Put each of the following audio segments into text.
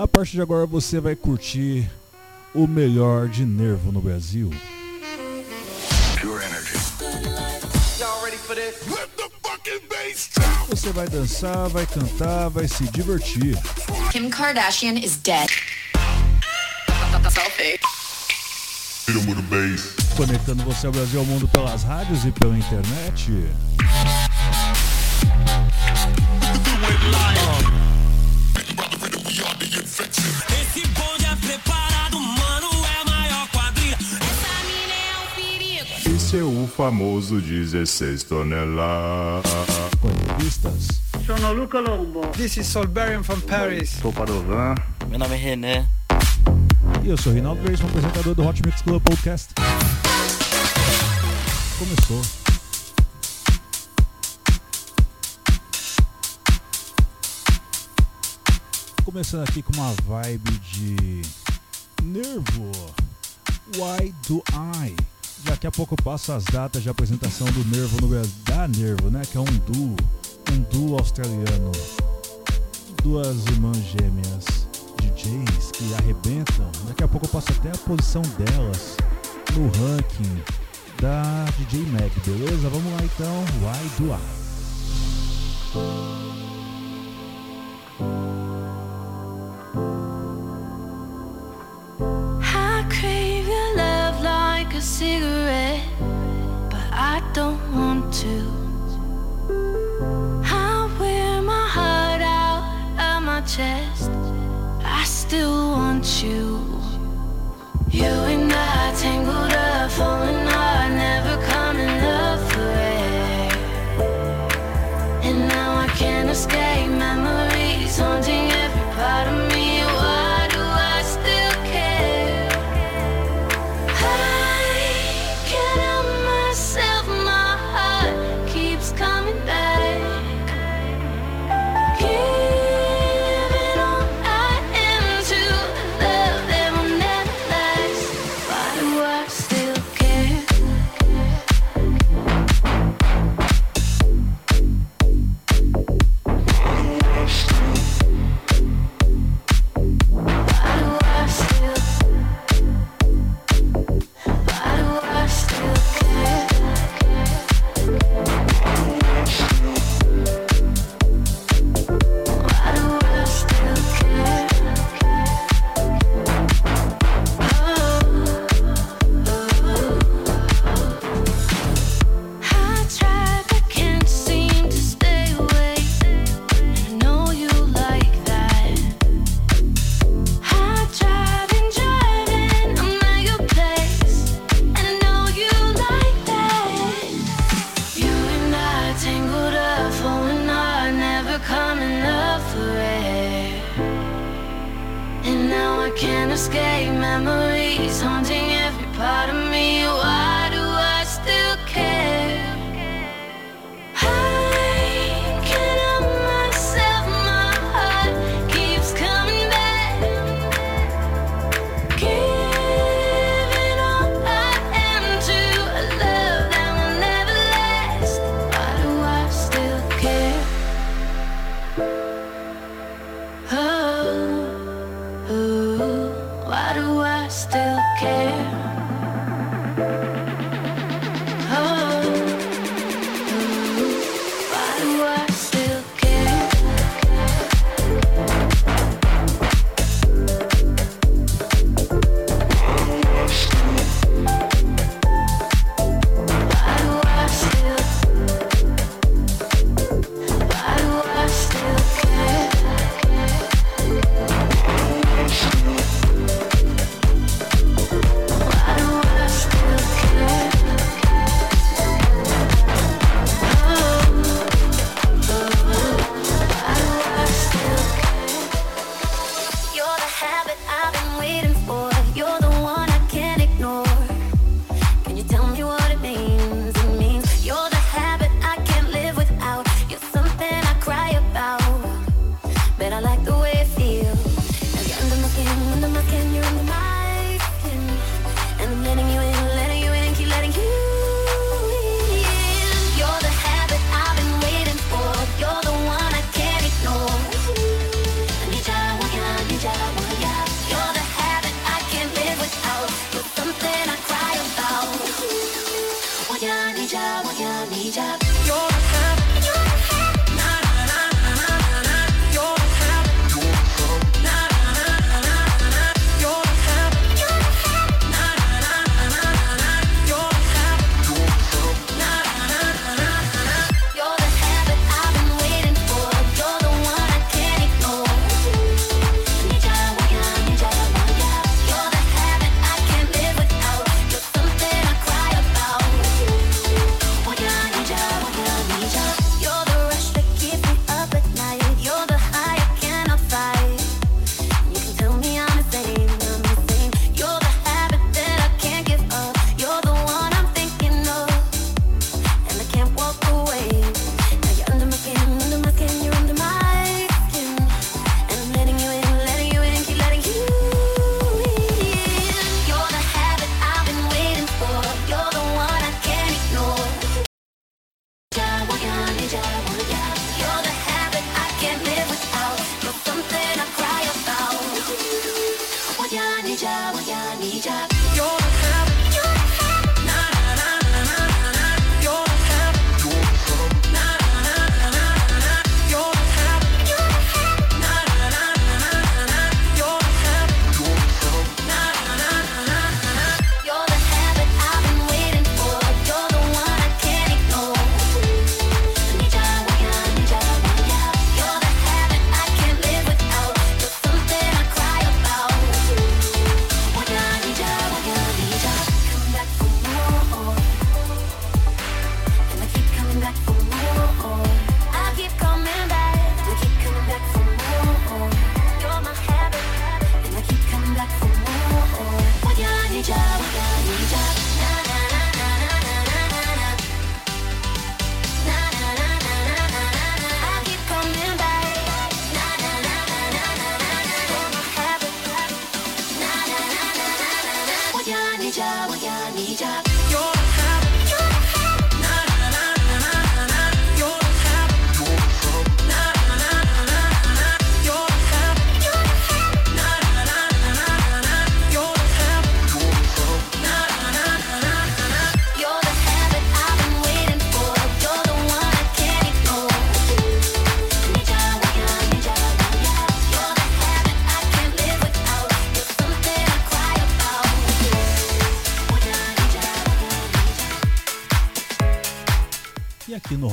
A partir de agora você vai curtir o melhor de nervo no Brasil. Pure energy. Você vai dançar, vai cantar, vai se divertir. Kim Kardashian is dead. Selfie. Conectando você ao Brasil ao mundo pelas rádios e pela internet. Famoso 16 toneladas. Com entrevistas, Sono Luca Lombo. This is Solberian from Paris. Sou Padovan. Meu nome é René. e eu sou o Reinaldo Grace, apresentador do Hot Mix Club Podcast. Começou. Começando aqui com uma vibe de nervo. Why do I? Daqui a pouco eu passo as datas de apresentação do Nervo no Brasil. Da Nervo, né? Que é um duo. Um duo australiano. Duas irmãs gêmeas. DJs que arrebentam. Daqui a pouco eu passo até a posição delas no ranking da DJ Mag, beleza? Vamos lá então. Why do I? Cigarette, but I don't want to. I wear my heart out of my chest. I still want you. You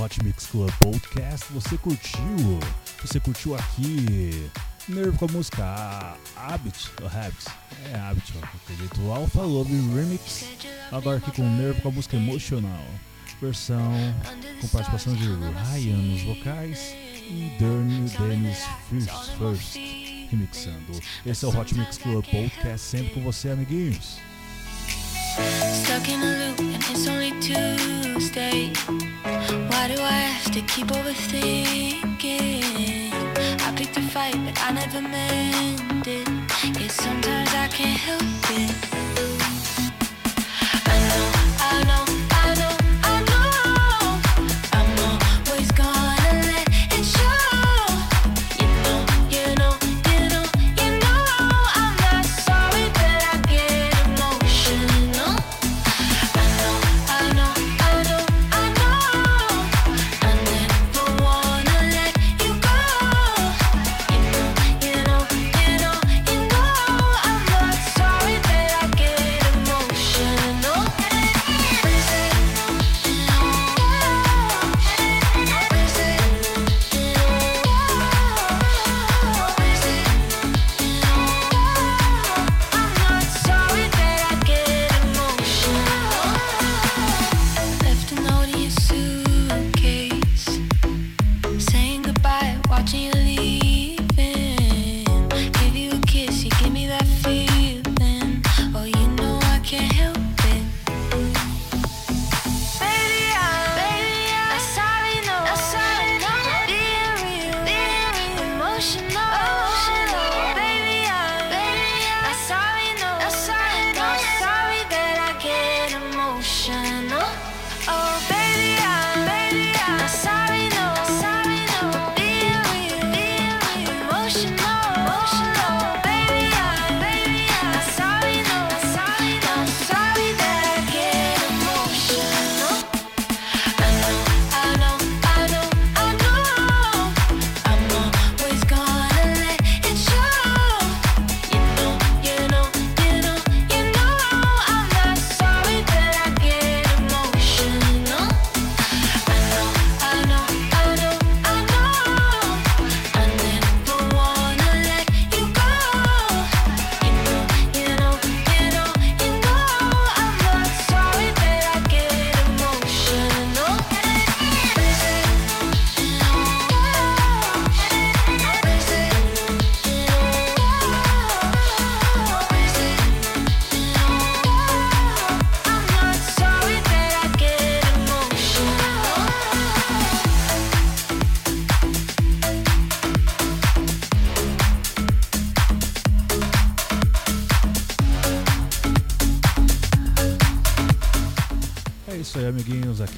Hot Mix Club Podcast. Você curtiu? Você curtiu aqui? Nervo com a música Habit, ou Habit, é Habit, ó, acredito, Alpha Love Remix. Agora aqui com Nervo com a música Emocional, versão com participação de Ryan nos vocais e Dernie Dennis First, First remixando. Esse é o Hot Mix Club Podcast, sempre com você, amiguinhos. Stuck in a loop and it's only Tuesday. Why do I have to keep overthinking? I picked a fight, but I never meant it. Yeah, sometimes I can't help it.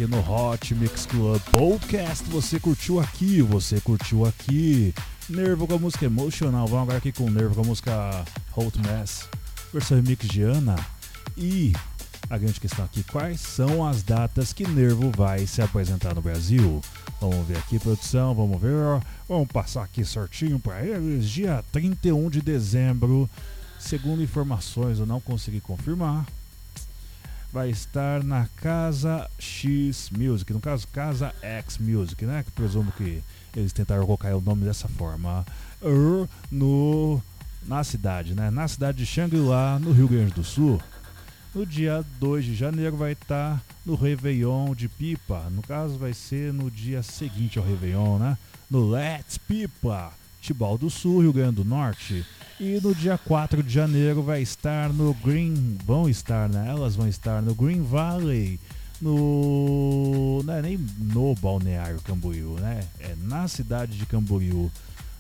No Hot Mix Club Podcast. Você curtiu aqui, você curtiu aqui. Nervo com a música emocional. Vamos agora aqui com Nervo com a música Hot Mess, versão remix de Ana. E a grande questão aqui, quais são as datas que Nervo vai se apresentar no Brasil? Vamos ver aqui, produção, vamos ver. Vamos passar aqui certinho para eles. Dia 31 de dezembro, segundo informações, eu não consegui confirmar. Vai estar na Casa X Music, no caso Casa X Music, né? Que presumo que eles tentaram colocar o nome dessa forma. Er, No, na cidade, né? Na cidade de Xangri-Lá, no Rio Grande do Sul. No dia 2 de janeiro vai estar no Réveillon de Pipa. No caso, vai ser no dia seguinte ao Réveillon, né? No Let's Pipa, Tibau do Sul, Rio Grande do Norte. E no dia 4 de janeiro vai estar no Green. Vão estar, né? Elas vão estar no Green Valley. No. Não é nem no Balneário Camboriú, né? É na cidade de Camboriú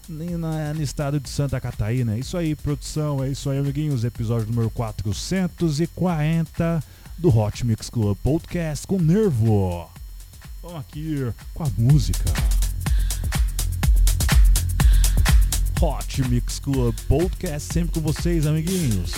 nem na, no estado de Santa Catarina. É isso aí, produção, é isso aí, amiguinhos. Episódio número 440 do Hot Mix Club Podcast com Nervo. Vamos aqui com a música. Hot Mix Club Podcast sempre com vocês, amiguinhos.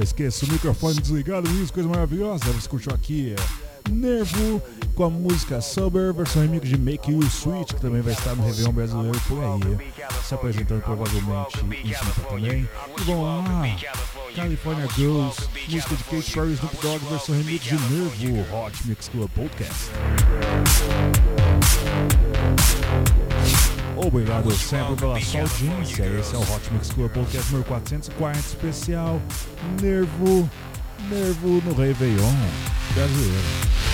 Esqueço, o microfone desligado, isso, coisa maravilhosa. Você curtiu aqui é Nervo com a música Sober, versão remix de Make You Sweet, que também vai estar no Réveillon brasileiro por aí. Se apresentando provavelmente em Sampa também. E vamos lá, California Girls, música de Kate Perry Snoop Dogg, versão remix de Nervo, Hot Mix Club Podcast. Obrigado sempre pela sua audiência. Esse é o Hot Mix Club Podcast número 440 especial Nervo, Nervo no Réveillon brasileiro.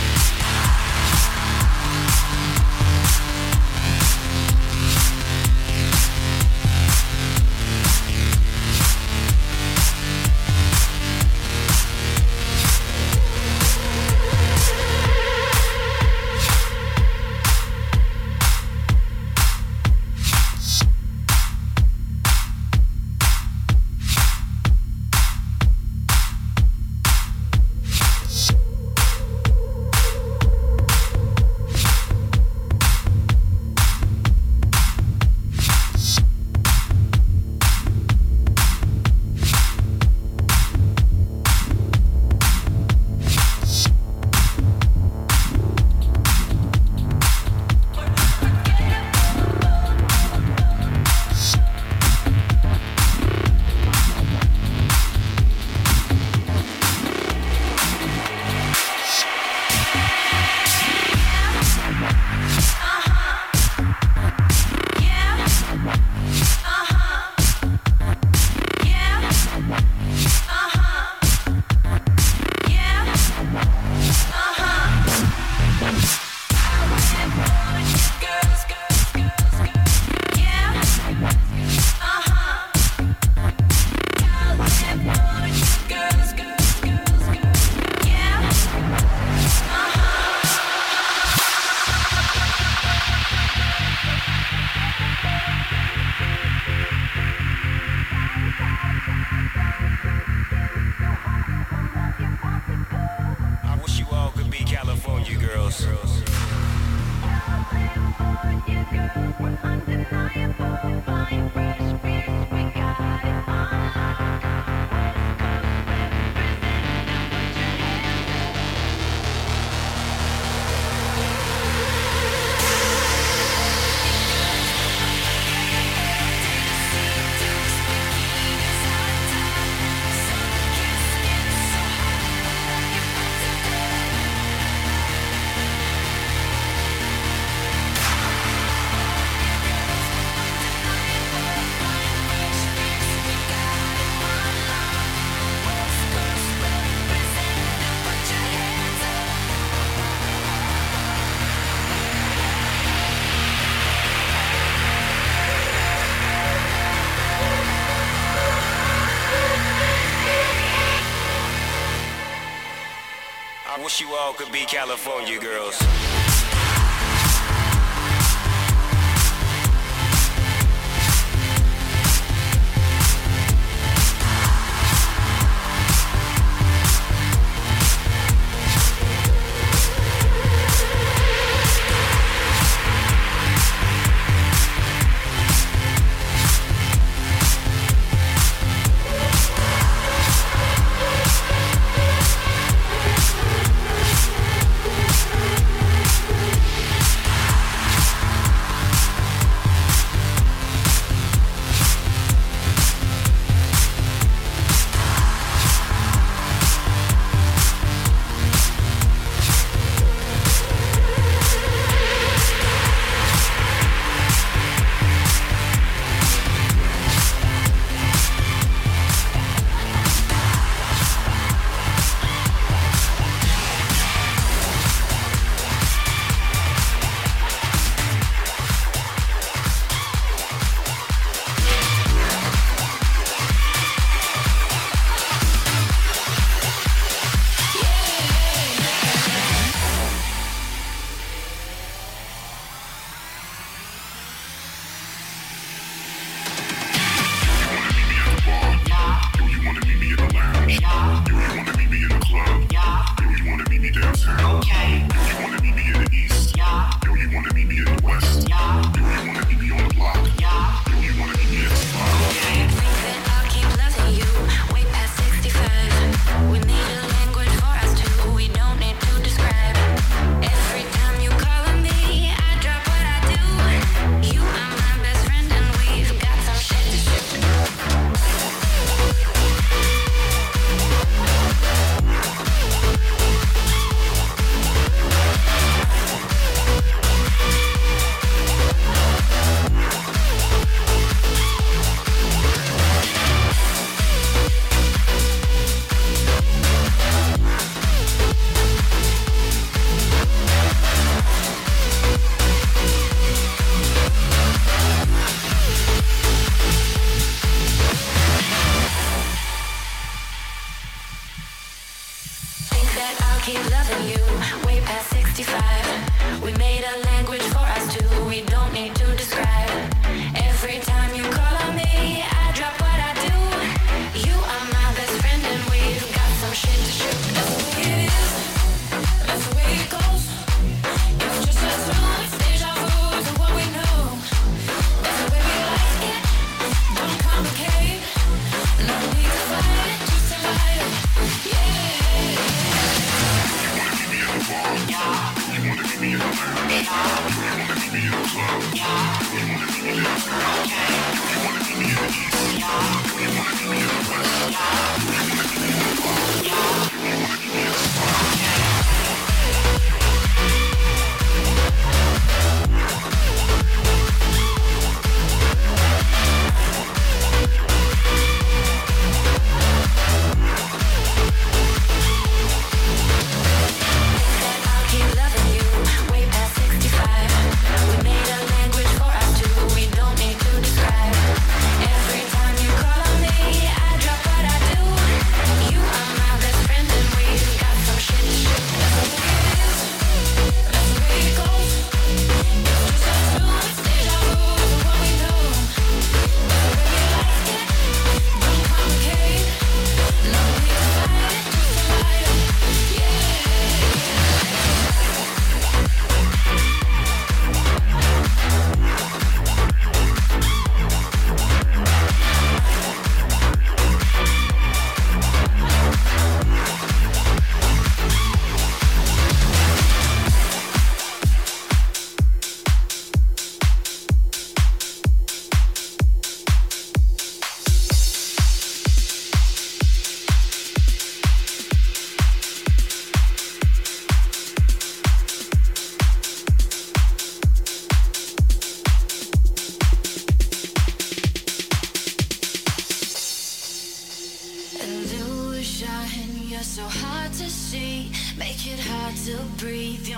could be California girls.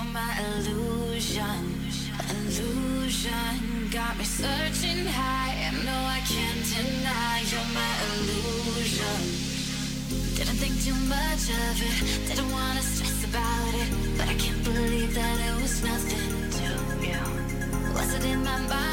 you're my illusion. Illusion got me searching high. No, I can't deny you're my illusion. Didn't think too much of it, didn't wanna stress about it, but I can't believe that it was nothing to you. Was it in my mind?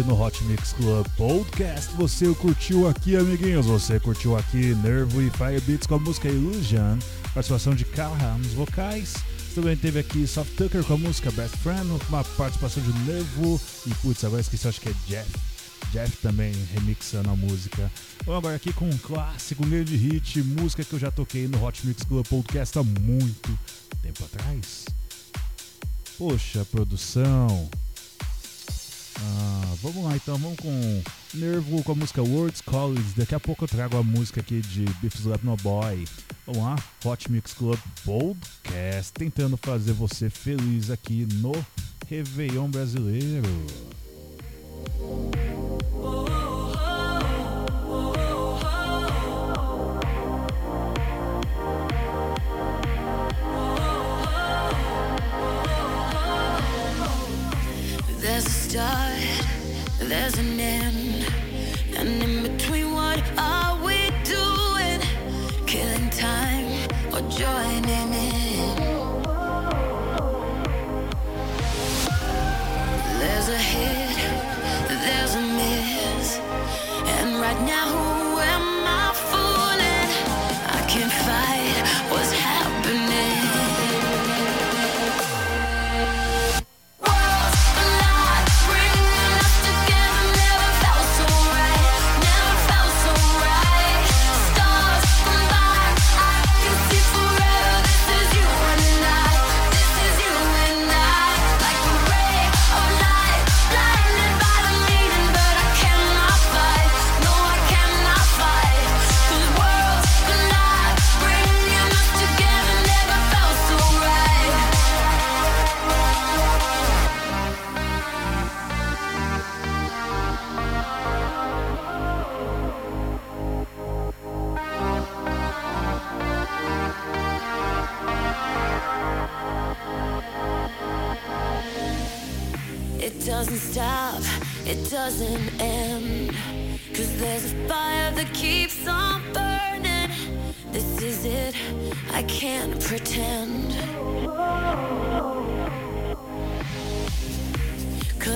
Aqui no Hot Mix Club Podcast, você curtiu aqui, amiguinhos? Você curtiu aqui Nervo e Fire Beats com a música Illusion, participação de Callahan nos vocais. Também teve aqui Soft Tucker com a música Best Friend, uma participação de Nervo e putz, agora esqueci, acho que é Jeff. Jeff também remixando a música. Vamos agora aqui com um clássico, um grande hit, música que eu já toquei no Hot Mix Club Podcast há muito tempo atrás. Poxa, produção. Ah, vamos lá então, vamos com Nervo com a música Words College. Daqui a pouco eu trago a música aqui de Beef Slap No Boy. Vamos lá, Hot Mix Club Podcast, tentando fazer você feliz aqui no Réveillon brasileiro.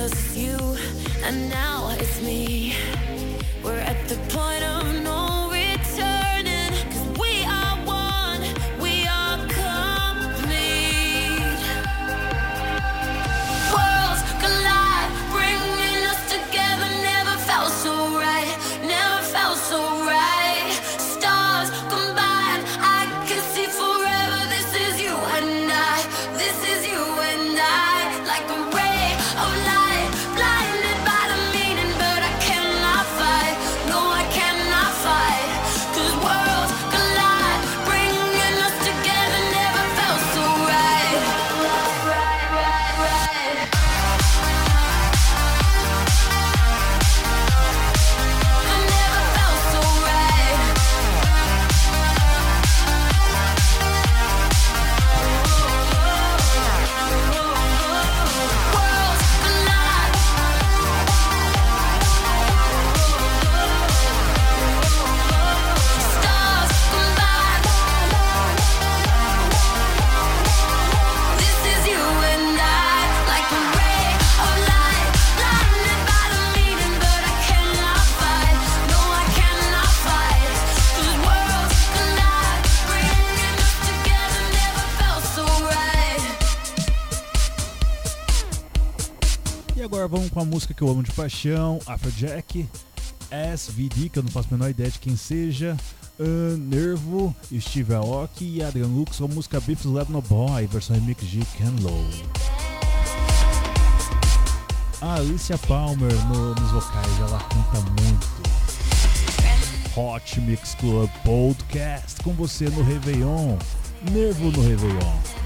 Cause it's you, and now it's me. We're at the agora vamos com a música que eu amo de paixão, Afrojack, SVD, que eu não faço a menor ideia de quem seja, uh, Nervo, Steve Aoki e Adrian Lux com a música Beef Lab No Boy, versão remix de Ken Low. A Alicia Palmer no- nos vocais, ela canta muito. Hot Mix Club Podcast com você no Réveillon, Nervo no Réveillon.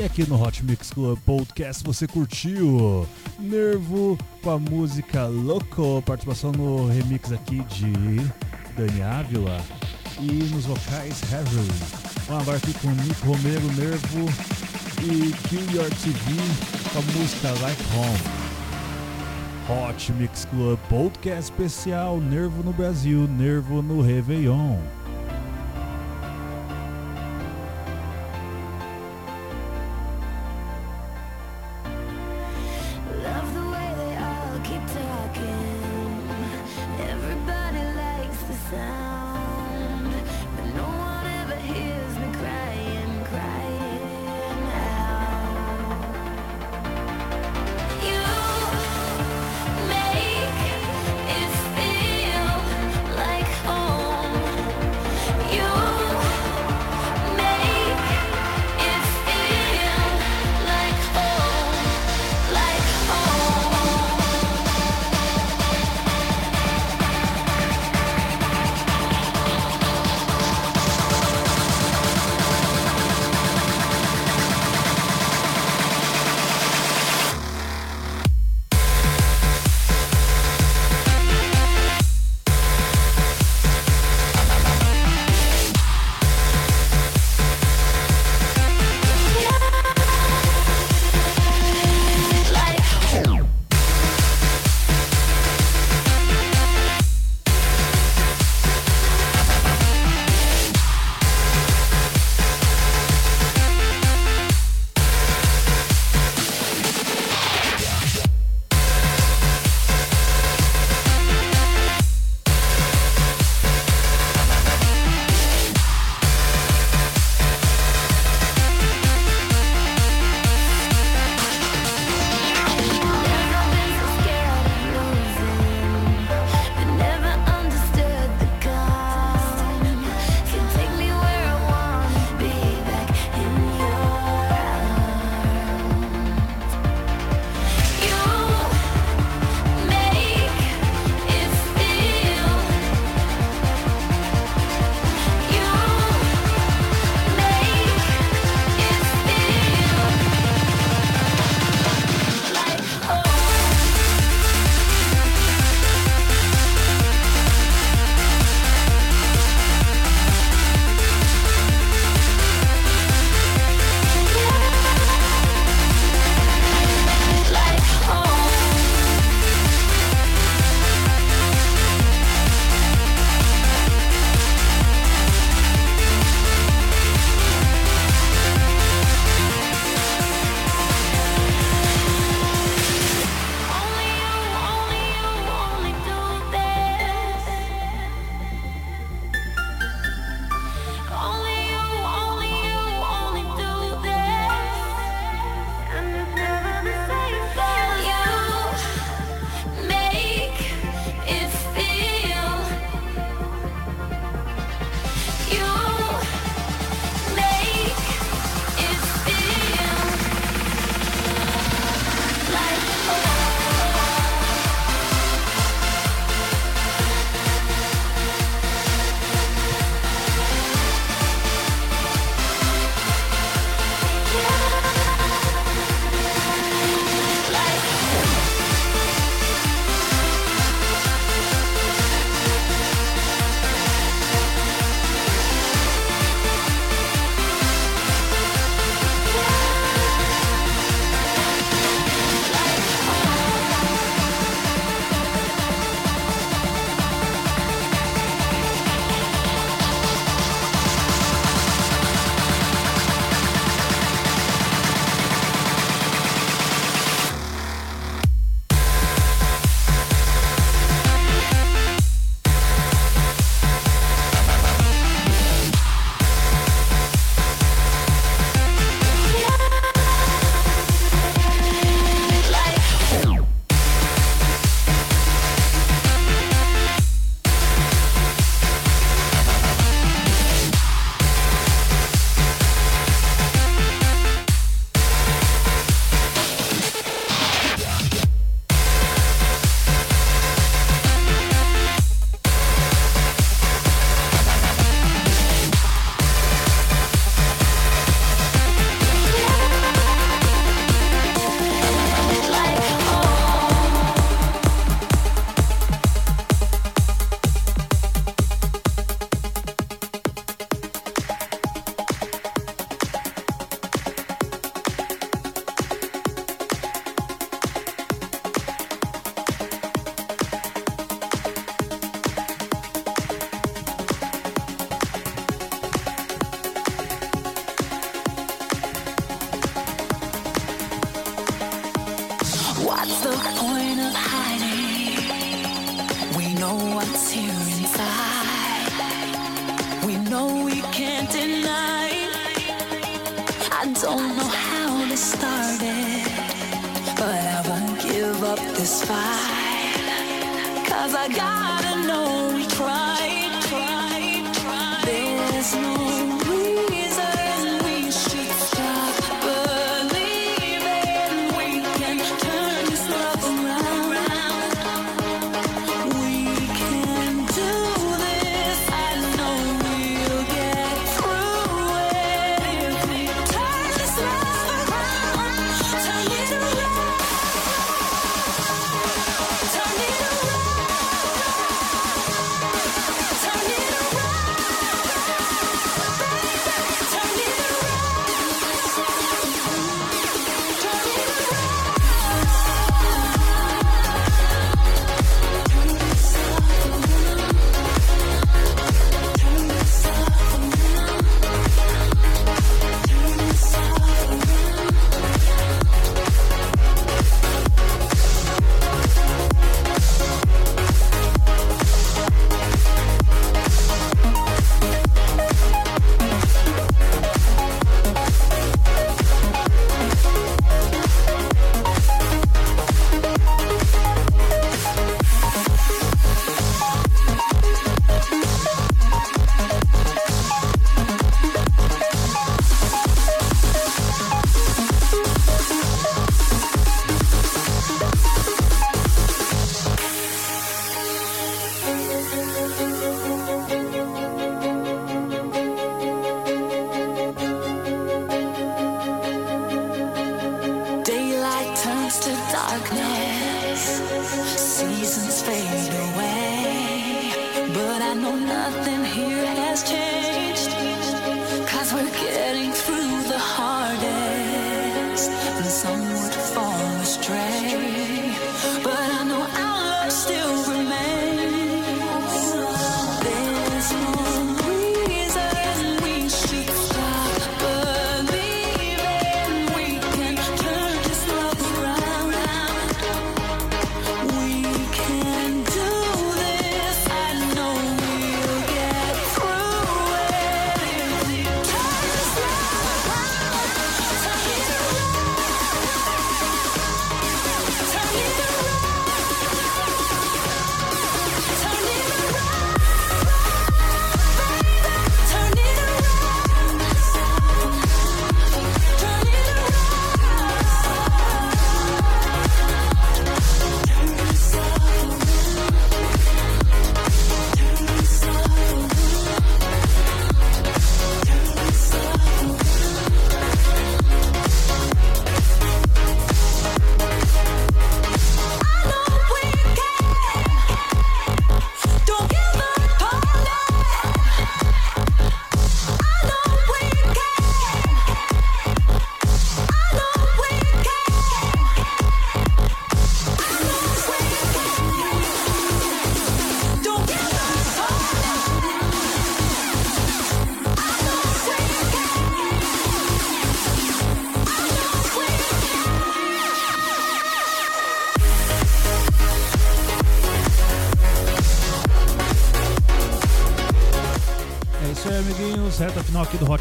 E aqui no Hot Mix Club Podcast você curtiu Nervo com a música Loco, participação no remix aqui de Dani Ávila e nos vocais Harry. Vamos agora aqui com Nico Romero, Nervo e Kill Your TV com a música Like Home. Hot Mix Club Podcast especial Nervo no Brasil, Nervo no Réveillon.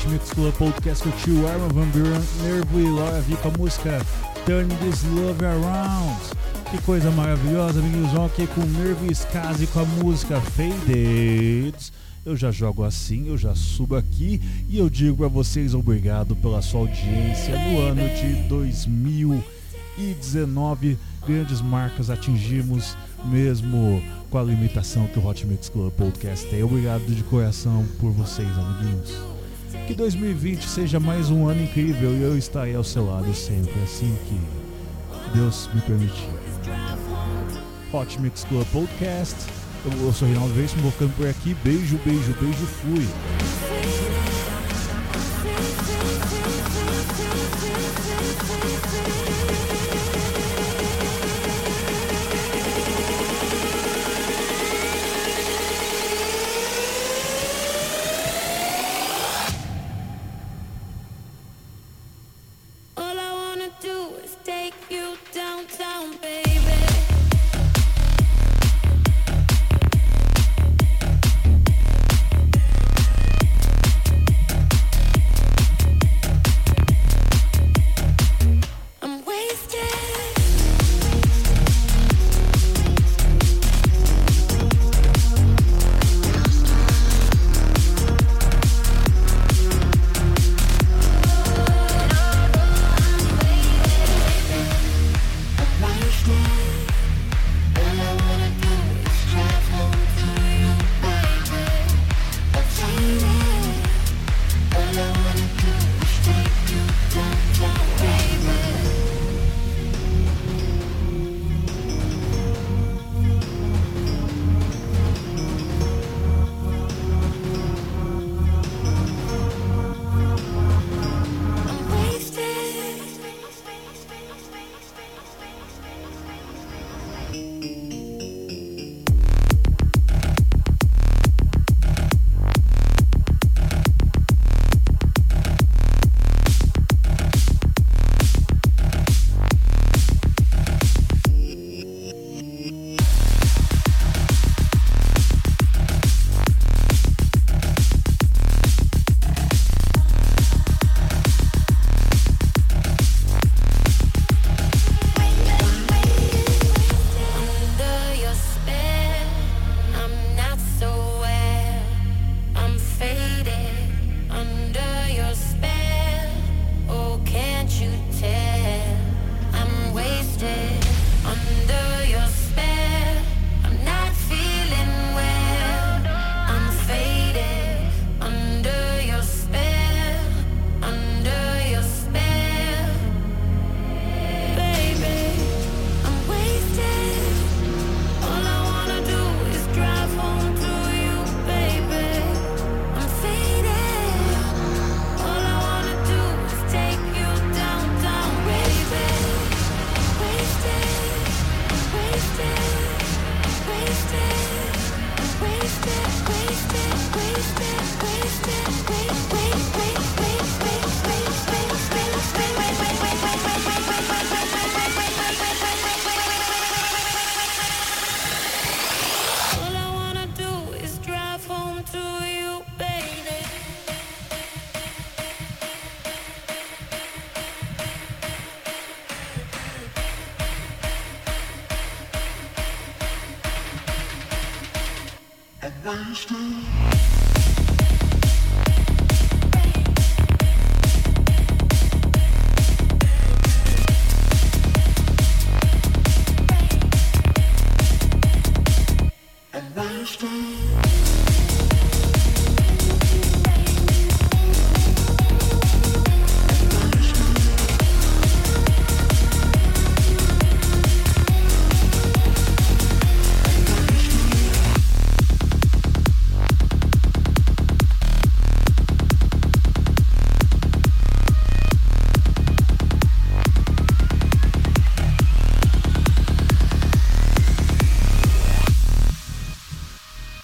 Mix Club Podcast com o tio Van Buren, Nervo e Laura Vi com a música Turn This Love Around. Que coisa maravilhosa. Vão aqui com Nervo e Skazi com a música Faded. Eu já jogo assim, eu já subo aqui e eu digo pra vocês obrigado pela sua audiência no ano de 2019. Grandes marcas atingimos mesmo com a limitação que o Hot Mix Club Podcast tem. Obrigado de coração por vocês, amiguinhos. Que 2020 seja mais um ano incrível e eu estarei ao seu lado sempre, assim que Deus me permitir. Hot Mix Club Podcast. Eu, sou Reinaldo Veríssimo, vou ficando por aqui. Beijo, beijo, beijo, fui.